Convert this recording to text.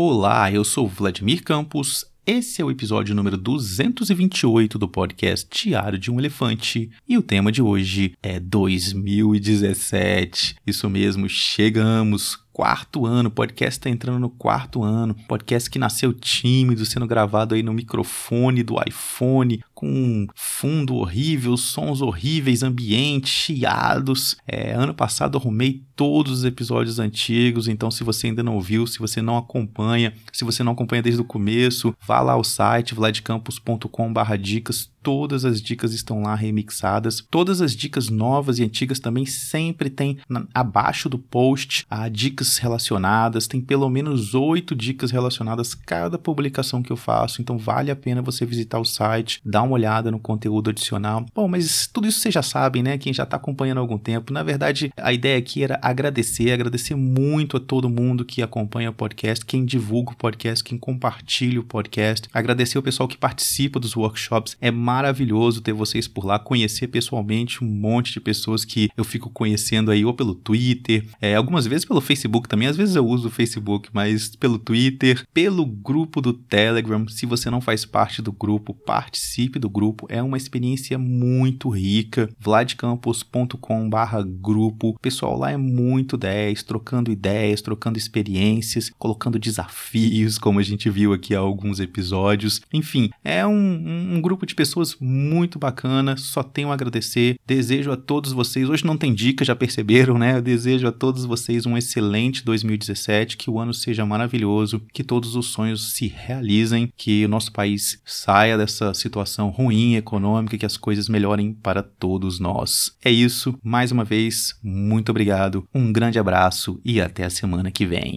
Olá, eu sou Vladimir Campos. Esse é o episódio número 228 do podcast Diário de um Elefante e o tema de hoje é 2017. Isso mesmo, chegamos quarto ano, podcast está entrando no quarto ano, podcast que nasceu tímido, sendo gravado aí no microfone do iPhone, com fundo horrível, sons horríveis, ambientes, chiados. É, ano passado arrumei todos os episódios antigos, então se você ainda não ouviu, se você não acompanha, se você não acompanha desde o começo, vá lá ao site vladcampus.com/dicas todas as dicas estão lá remixadas. Todas as dicas novas e antigas também sempre tem na, abaixo do post a dicas relacionadas. Tem pelo menos oito dicas relacionadas cada publicação que eu faço. Então vale a pena você visitar o site, dar uma olhada no conteúdo adicional. Bom, mas tudo isso vocês já sabem, né? Quem já está acompanhando há algum tempo. Na verdade, a ideia aqui era agradecer, agradecer muito a todo mundo que acompanha o podcast, quem divulga o podcast, quem compartilha o podcast. Agradecer o pessoal que participa dos workshops. É maravilhoso ter vocês por lá, conhecer pessoalmente um monte de pessoas que eu fico conhecendo aí, ou pelo Twitter, é, algumas vezes pelo Facebook também, às vezes eu uso o Facebook, mas pelo Twitter, pelo grupo do Telegram. Se você não faz parte do grupo, participe do grupo, é uma experiência muito rica. vladcampus.com/grupo. O pessoal lá é muito 10, trocando ideias, trocando experiências, colocando desafios, como a gente viu aqui há alguns episódios. Enfim, é um, um grupo de pessoas muito bacana, só tenho a agradecer. Desejo a todos vocês, hoje não tem dica, já perceberam, né? Eu desejo a todos vocês um excelente 2017, que o ano seja maravilhoso, que todos os sonhos se realizem, que o nosso país saia dessa situação ruim econômica, que as coisas melhorem para todos nós. É isso, mais uma vez, muito obrigado, um grande abraço e até a semana que vem.